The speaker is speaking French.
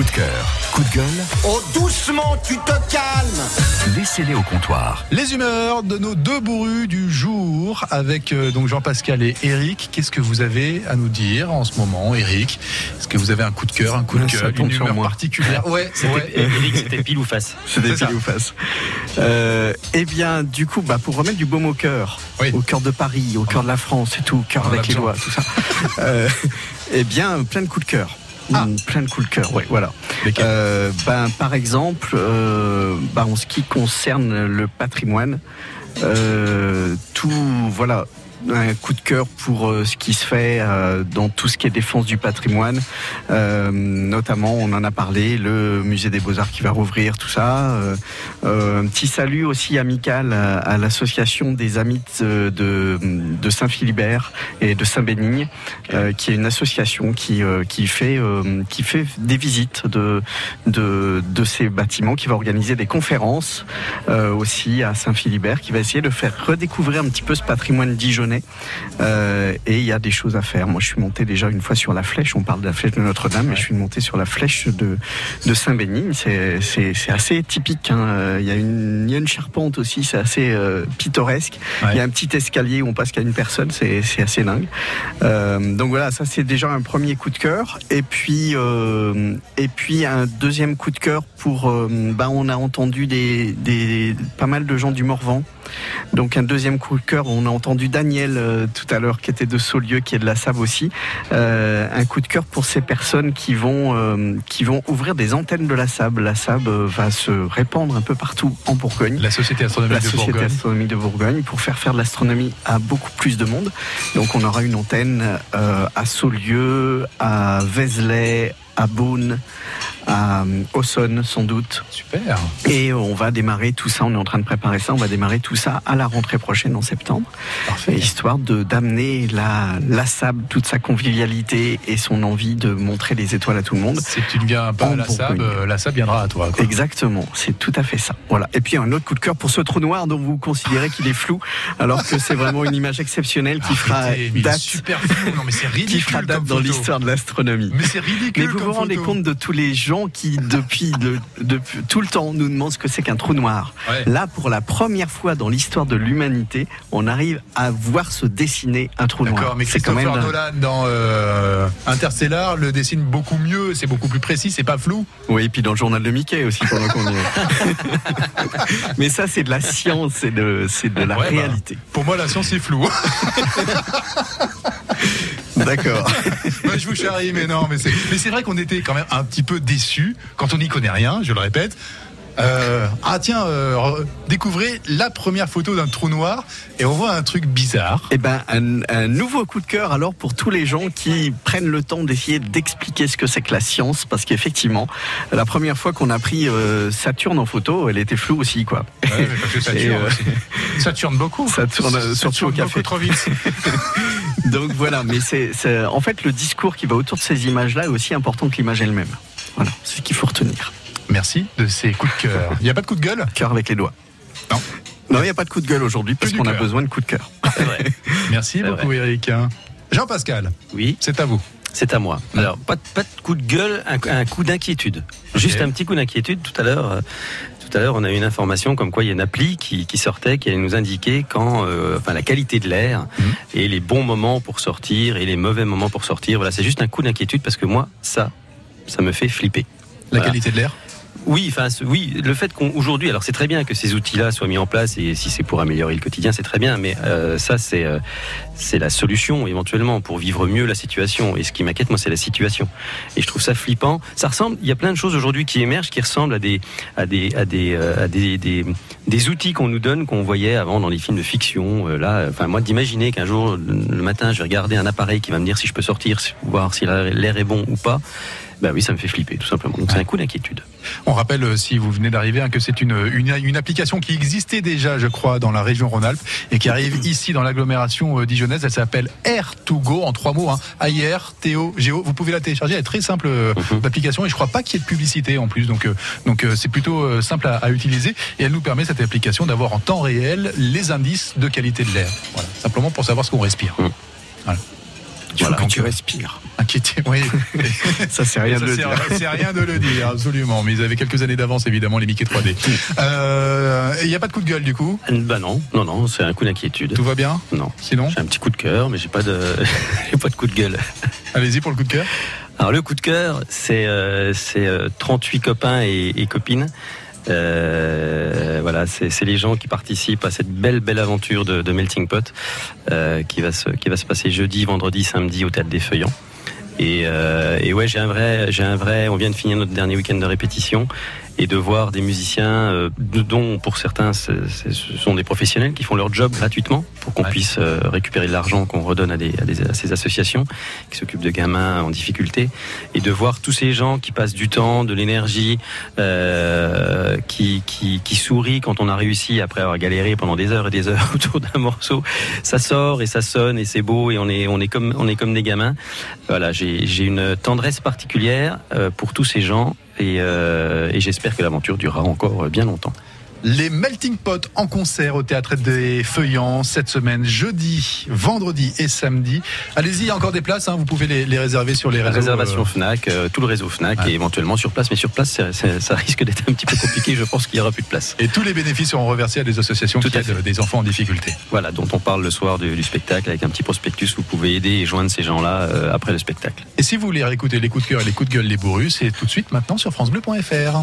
Coup de cœur, coup de gueule, Oh, doucement, tu te calmes laissez-les au comptoir. Les humeurs de nos deux bourrus du jour avec euh, donc Jean-Pascal et Eric. Qu'est-ce que vous avez à nous dire en ce moment, Eric Est-ce que vous avez un coup de cœur, un coup de tombe une humeur moi. particulière? Ouais, C'était- ouais. Eric, c'était pile ou face ça. pile ou face. Euh, eh bien, du coup, bah, pour remettre du baume au cœur, Oui. au cœur de Paris, au cœur de la France et tout, cœur avec les doigts, tout ça. euh, eh bien, plein de coups de cœur. Ah. Plein de coups de cœur, ouais, voilà. Euh, ben, par exemple, euh, ben, en ce qui concerne le patrimoine, euh, tout, voilà, un coup de cœur pour euh, ce qui se fait euh, dans tout ce qui est défense du patrimoine. Euh, notamment, on en a parlé, le musée des beaux-arts qui va rouvrir, tout ça. Un petit salut aussi amical à, l'association des amis de, Saint-Philibert et de Saint-Bénigne, qui est une association qui, qui, fait, qui fait des visites de, de, de ces bâtiments, qui va organiser des conférences aussi à Saint-Philibert, qui va essayer de faire redécouvrir un petit peu ce patrimoine Euh, et il y a des choses à faire. Moi, je suis monté déjà une fois sur la flèche. On parle de la flèche de Notre-Dame, mais je suis monté sur la flèche de, de Saint-Bénigne. C'est, assez typique. hein. Il y a une, il y a une charpente aussi. C'est assez euh, pittoresque. Ouais. Il y a un petit escalier où on passe qu'à une personne. C'est, assez dingue. Euh, donc voilà, ça c'est déjà un premier coup de cœur. Et puis, et puis un deuxième coup de cœur pour. bah, on a entendu des, des, pas mal de gens du Morvan. Donc un deuxième coup de cœur, on a entendu Daniel euh, tout à l'heure qui était de Saulieu, qui est de la Save aussi. Euh, un coup de cœur pour ces personnes qui vont euh, qui vont ouvrir des antennes de la SAB. La SAB euh, va se répandre un peu partout en Bourgogne. La Société astronomique La de Société Bourgogne. astronomique de Bourgogne pour faire faire de l'astronomie à beaucoup plus de monde. Donc on aura une antenne à Saulieu, à Vézelay, à Beaune, à euh, Aussonne sans doute. Super. Et on va démarrer tout ça, on est en train de préparer ça, on va démarrer tout ça à la rentrée prochaine en septembre, Parfait. histoire de d'amener la, la SAB, toute sa convivialité et son envie de montrer les étoiles à tout le monde. Si tu ne viens pas à la SAB, Bourgogne. euh, la SAB viendra à toi. quoi. Exactement, c'est tout à fait ça. Voilà. Et puis un autre coup de cœur pour ce trou noir dont vous considérez qu'il est flou, alors que c'est vraiment une image exceptionnelle qui fera Arrêtez, date, super flou. Non, mais c'est ridicule. qui fera date dans l'histoire de l'astronomie. Mais c'est ridicule. Mais vous vous rendez compte de tous les gens qui, depuis, tout le temps, nous demandent ce que c'est qu'un trou noir. Ouais. Là, pour la première fois dans l'histoire de l'humanité, on arrive à voir se dessiner un trou D'accord, noir. mais C'est quand Christopher même Nolan dans euh, Interstellar le dessine beaucoup mieux, c'est beaucoup plus précis, c'est pas flou. Oui, et puis dans le journal de Mickey aussi, pendant qu'on y est. Mais ça, c'est de la science, c'est de, la Ouais, bah. réalité. Pour moi, la science est floue. D'accord. Moi, je vous charrie, mais non, mais c'est, mais c'est vrai qu'on était quand même un petit peu déçus quand on n'y connaît rien, je le répète. Euh, ah tiens, euh, re- découvrez la première photo d'un trou noir et on voit un truc bizarre. Eh ben, un, un nouveau coup de cœur alors pour tous les gens qui prennent le temps d'essayer d'expliquer ce que c'est que la science, parce qu'effectivement, la première fois qu'on a pris euh, Saturne en photo, elle était floue aussi, quoi. Ouais, mais parce que Et, euh, ça tourne beaucoup. ça tourne, euh, surtout au café. beaucoup trop vite. Donc voilà, mais c'est, en fait le discours qui va autour de ces images-là est aussi important que l'image elle-même. Voilà, c'est ce qu'il faut retenir. Merci de ces coups de cœur. Il n'y a pas de coup de gueule? Cœur avec les doigts. Non. Non, il n'y a pas de coup de gueule aujourd'hui parce qu'on a besoin de coup de cœur. C'est vrai. Merci beaucoup, Eric. Jean-Pascal, Oui, c'est à vous. C'est à moi. Alors, pas de, pas de coup de gueule, un, un coup d'inquiétude. Juste un petit coup d'inquiétude. Tout à l'heure, euh, tout à l'heure, on a eu une information comme quoi il y a une appli qui, qui sortait, qui allait nous indiquer quand, euh, enfin, la qualité de l'air Mhm. et les bons moments pour sortir et les mauvais moments pour sortir. Voilà, c'est juste un coup d'inquiétude parce que moi, ça, ça me fait flipper. La Voilà. qualité de l'air Oui, enfin, oui, le fait qu'aujourd'hui, alors c'est très bien que ces outils-là soient mis en place et si c'est pour améliorer le quotidien, c'est très bien, mais euh, ça, c'est euh, c'est la solution éventuellement pour vivre mieux la situation. Et ce qui m'inquiète, moi, c'est la situation. Et je trouve ça flippant. Ça ressemble, il y a plein de choses aujourd'hui qui émergent qui ressemblent à des à des à des euh, à des, des, outils qu'on nous donne qu'on voyait avant dans les films de fiction. Là, enfin, moi, d'imaginer qu'un jour, le matin, je vais regarder un appareil qui va me dire si je peux sortir, voir si l'air est bon ou pas. Ben oui, ça me fait flipper, tout simplement. Donc c'est un coup d'inquiétude. On rappelle, euh, si vous venez d'arriver, hein, que c'est une, une, une application qui existait déjà, je crois, dans la région Rhône-Alpes et qui arrive ici dans l'agglomération euh, dijonnaise. Elle s'appelle Air2Go en trois mots. Hein. AIR, Théo, Géo. Vous pouvez la télécharger. Elle est très simple euh, Mhm. d'application et je crois pas qu'il y ait de publicité en plus. Donc, donc c'est plutôt simple à, à utiliser et elle nous permet cette application d'avoir en temps réel les indices de qualité de l'air. Voilà, simplement pour savoir ce qu'on respire. Mhm. Voilà. Il faut Voilà, que tu respires. Inquiétez, oui. Ça, c'est rien Ça, de le dire. C'est rien de le dire, absolument. Mais ils avaient quelques années d'avance, évidemment, les Mickey 3D. Euh, Il n'y a pas de coup de gueule, du coup? Bah non, non, non, c'est un coup d'inquiétude. Tout va bien? Non. Sinon? J'ai un petit coup de cœur, mais j'ai pas de, pas de coup de gueule. Allez-y pour le coup de cœur. Alors le coup de cœur, c'est euh, c'est, euh, 38 copains et, et copines. Euh, c'est les gens qui participent à cette belle belle aventure de, Melting Pot euh, qui va se qui va se passer jeudi, vendredi, samedi au théâtre des Feuillants. Et, euh, et ouais, j'ai un vrai, j'ai un vrai. On vient de finir notre dernier week-end de répétition et de voir des musiciens, euh, dont pour certains ce sont des professionnels qui font leur job gratuitement pour qu'on Ouais. puisse euh, récupérer de l'argent qu'on redonne à, des, à, des- à ces associations qui s'occupent de gamins en difficulté et de voir tous ces gens qui passent du temps, de l'énergie, euh, qui, qui, qui sourient quand on a réussi après avoir galéré pendant des heures et des heures autour d'un morceau. Ça sort et ça sonne et c'est beau et on est, on est comme, on est comme des gamins. Voilà, j'ai j'ai une tendresse particulière euh, pour tous ces gens euh, et j'espère que l'aventure durera encore bien longtemps. Les Melting Pot en concert au théâtre des Feuillants cette semaine, jeudi, vendredi et samedi. Allez-y, il y a encore des places, hein, vous pouvez les, les réserver sur les réseaux. réservation euh, Fnac, euh, tout le réseau Fnac Ouais. et éventuellement sur place. Mais sur place, ça risque d'être un petit peu compliqué. Je pense qu'il y aura plus de place. et tous les bénéfices seront reversés à des associations Tout qui aident des enfants en difficulté. Voilà, dont on parle le soir du, du spectacle avec un petit prospectus. Vous pouvez aider et joindre ces gens-là euh, après le spectacle. Et si vous voulez réécouter les coups de cœur et les coups de gueule, les bourrus, c'est tout de suite maintenant sur FranceBleu.fr.